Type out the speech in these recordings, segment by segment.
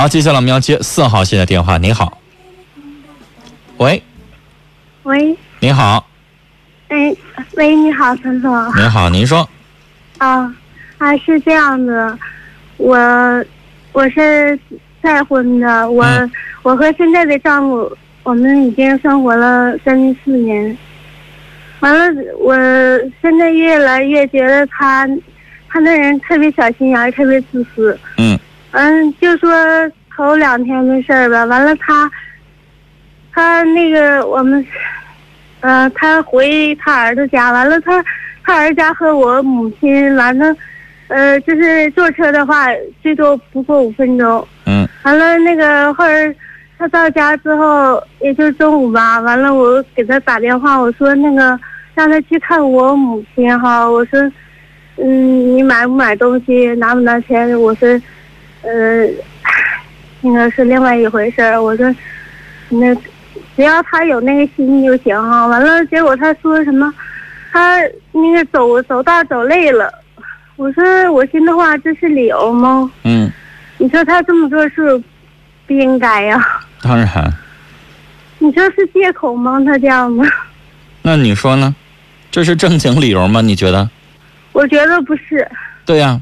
好，接下来我们要接四号线的电话。您好，喂，喂，你好，哎，喂，你好，陈总。您好，您说，啊啊，是这样的，我我是再婚的，我、嗯我和现在的丈夫，我们已经生活了将近四年。完了，我现在越来越觉得他，他那人特别小心眼儿，特别自私。嗯嗯，就说头两天的事儿吧，完了他，他那个我们，呃，他回他儿子家，完了他他儿子家和我母亲，完了，呃，就是坐车的话，最多不过五分钟。嗯完了那个后儿他到家之后，也就中午吧，完了我给他打电话，我说那个让他去看我母亲哈，我说，嗯，你买不买东西，拿不拿钱？我说，呃，那个是另外一回事儿。我说，那只要他有那个心就行啊。完了，结果他说什么，他那个走走道走累了。我说，我心的话，这是理由吗？嗯，你说他这么做是不应该呀、当然，你说是借口吗？他这样吗？那你说呢？这是正经理由吗？你觉得？我觉得不是。对呀、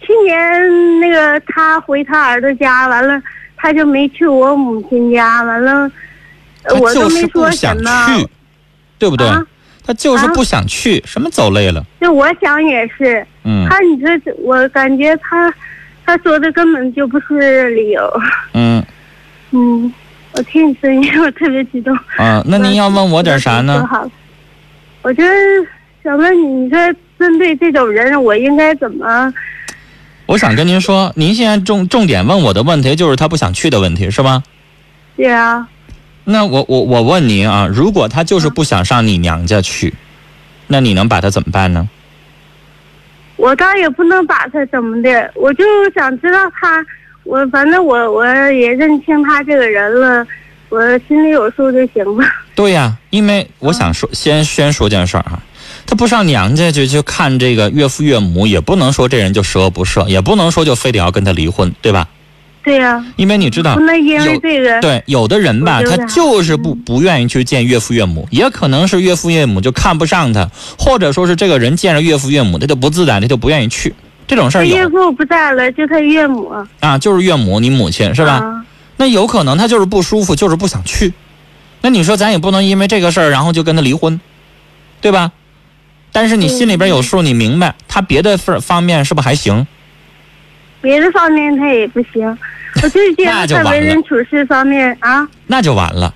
去年那个他回他儿子家，完了他就没去我母亲家，完了他我都就没说想什么。去，对不对？啊他就是不想去，什么走累了？就我想也是，嗯他你这我感觉他他说的根本就不是理由。嗯嗯，我听你声音我特别激动。啊，那您要问我点啥呢说？好，我就是想问你，你说针对这种人，我应该怎么？我想跟您说，您现在重重点问我的问题就是他不想去的问题，是吧？对啊，那我我我问您啊，如果他就是不想上你娘家去，那你能把他怎么办呢？我倒也不能把他怎么的，我就想知道他，我反正我我也认清他这个人了，我心里有数就行了。对呀，因为我想说，先先说件事儿啊，他不上娘家去去看这个岳父岳母，也不能说这人就十恶不赦，也不能说就非得要跟他离婚，对吧？对呀、因为你知道有这个。对有的人吧，他就是不不愿意去见岳父岳母，也可能是岳父岳母就看不上他，或者说是这个人见着岳父岳母他就不自在，他就不愿意去，这种事儿有岳父不在了，就他岳母啊，就是岳母你母亲是吧？啊那有可能他就是不舒服，就是不想去。那你说咱也不能因为这个事儿，然后就跟他离婚，对吧？但是你心里边有数，你明白他别的方方面是不是还行？别的方面他也不行，我就是觉得他那就完了为人处事方面啊，那就完了。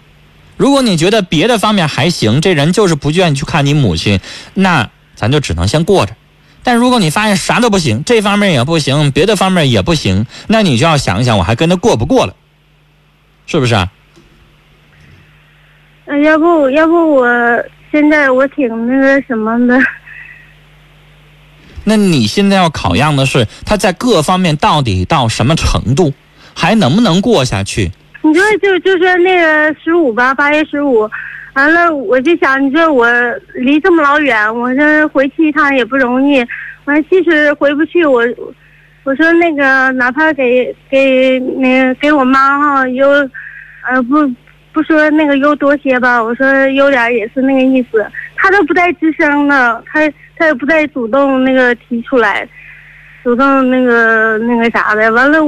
如果你觉得别的方面还行，这人就是不愿意去看你母亲，那咱就只能先过着。但如果你发现啥都不行，这方面也不行，别的方面也不行，那你就要想一想，我还跟他过不过了，是不是啊？呃要不要不我现在我挺那个什么的，那你现在要考验的是他在各方面到底到什么程度，还能不能过下去？你说就就说那个十五吧，八月十五，完了我就想，你说我离这么老远，我这回去一趟也不容易，完即使回不去，我我说那个哪怕给给那个给我妈哈有，呃不不说那个优多些吧，我说优点儿也是那个意思，他都不带吱声的，他他也不带主动那个提出来。主动那个那个啥的，完了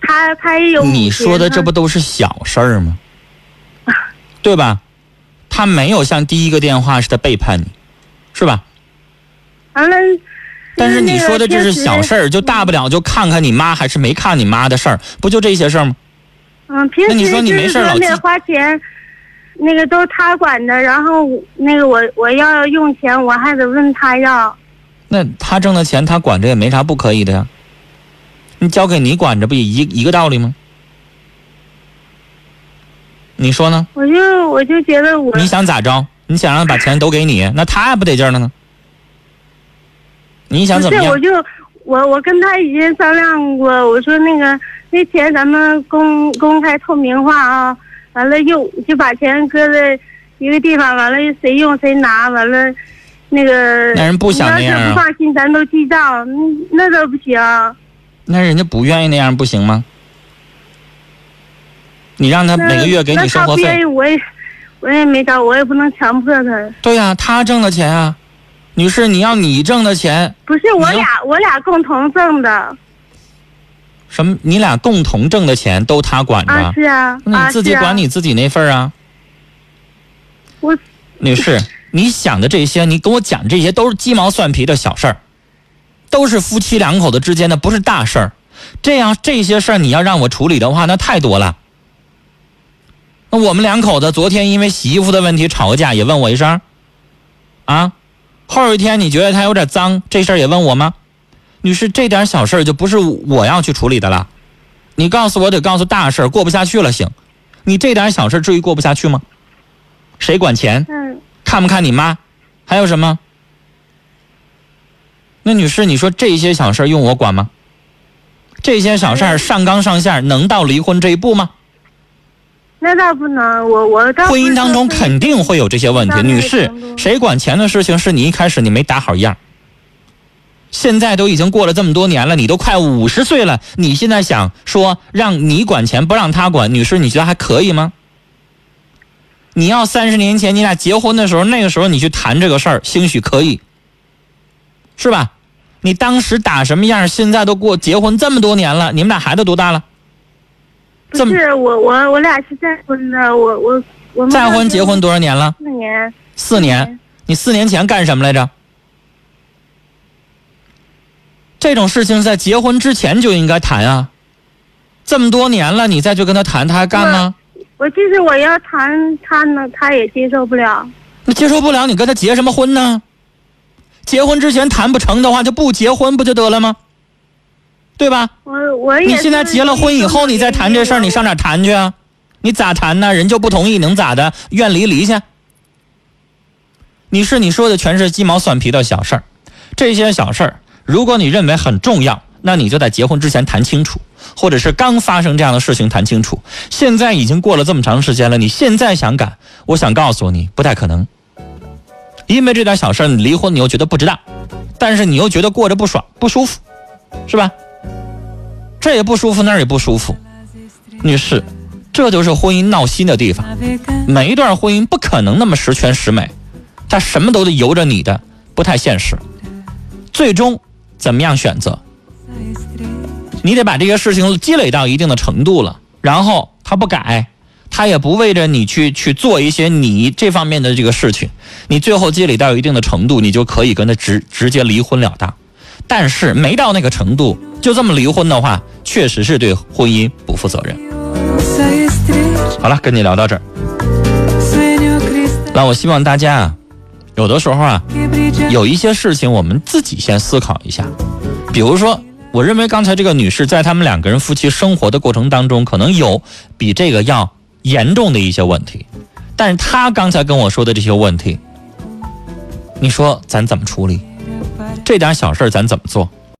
他他也有你说的这不都是小事儿吗？对吧？他没有像第一个电话似的背叛你，是吧？完了，但是你说的这是小事儿。儿，就大不了就看看你妈还是没看你妈的事儿，不就这些事儿吗？嗯，平时那你说你没事儿老记就是说那个花钱，那个都是他管的，然后那个我我要用钱，我还得问他要。那他挣的钱他管着也没啥不可以的呀。你交给你管着不也一一个道理吗？你说呢？我就我就觉得我你想咋着？你想让他把钱都给你，那他还不得劲儿了呢？你想怎么不是，我样？就我我跟他已经商量过，我说那个那钱咱们公公开透明化啊，完了用就把钱搁在一个地方，完了谁用谁拿，完了那个那人不想那样啊你要是不放心，咱都记账，那那都不行。那人家不愿意那样不行吗？你让他每个月给你生活费那他不愿意，。我也我也没招，我也不能强迫他。对呀、他挣的钱啊，女士，你要你挣的钱，不是我俩，我俩共同挣的什么？你俩共同挣的钱都他管着，啊，是啊，啊那你自己管你自己那份儿啊。我女士，你想的这些，你跟我讲这些都是鸡毛蒜皮的小事儿，都是夫妻两口子之间的，不是大事儿。这样这些事儿你要让我处理的话，那太多了。那我们两口子昨天因为洗衣服的问题吵个架，也问我一声，啊，后一天你觉得他有点脏，这事儿也问我吗？女士，这点小事儿就不是我要去处理的了。你告诉我得告诉大事儿，过不下去了行。你这点小事儿至于过不下去吗？谁管钱？嗯，看不看你妈？还有什么？那女士，你说这些小事儿用我管吗？这些小事儿上纲上线，能到离婚这一步吗？那倒不能，我我婚姻当中肯定会有这些问题。女士谁管钱的事情是你一开始你没打好样。现在都已经过了这么多年了，你都快五十岁了，你现在想说让你管钱不让他管，女士，你觉得还可以吗？你要三十年前你俩结婚的时候，那个时候你去谈这个事儿，兴许可以，是吧？你当时打什么样，现在都过结婚这么多年了，你们俩孩子多大了？不是我我我俩是再婚的，我我我们再婚结婚多少年了？四年，四年。你四年前干什么来着？这种事情在结婚之前就应该谈啊！这么多年了，你再去跟他谈，他还干吗？我就是我要谈他呢，他也接受不了。那接受不了，你跟他结什么婚呢？结婚之前谈不成的话，就不结婚不就得了吗？对吧？我我也你现在结了婚以后，你再谈这事儿，你上哪儿谈去啊？你咋谈呢？人就不同意，能咋的？愿离离去。你是你说的全是鸡毛蒜皮的小事儿，这些小事儿，如果你认为很重要，那你就在结婚之前谈清楚，或者是刚发生这样的事情谈清楚。现在已经过了这么长时间了，你现在想改，我想告诉你，不太可能。因为这点小事儿，你离婚你又觉得不值当，但是你又觉得过着不爽不舒服，是吧？这也不舒服，那也不舒服。女士，这就是婚姻闹心的地方。每一段婚姻不可能那么十全十美，它什么都得由着你的，不太现实。最终怎么样选择，你得把这些事情积累到一定的程度了，然后他不改，他也不为着你去去做一些你这方面的这个事情，你最后积累到一定的程度，你就可以跟他直直接离婚了当。但是没到那个程度，就这么离婚的话，确实是对婚姻不负责任。好了，跟你聊到这儿，那我希望大家啊，有的时候啊，有一些事情我们自己先思考一下，比如说，我认为刚才这个女士在他们两个人夫妻生活的过程当中，可能有比这个要严重的一些问题，但是她刚才跟我说的这些问题，你说咱怎么处理？这点小事儿咱怎么做？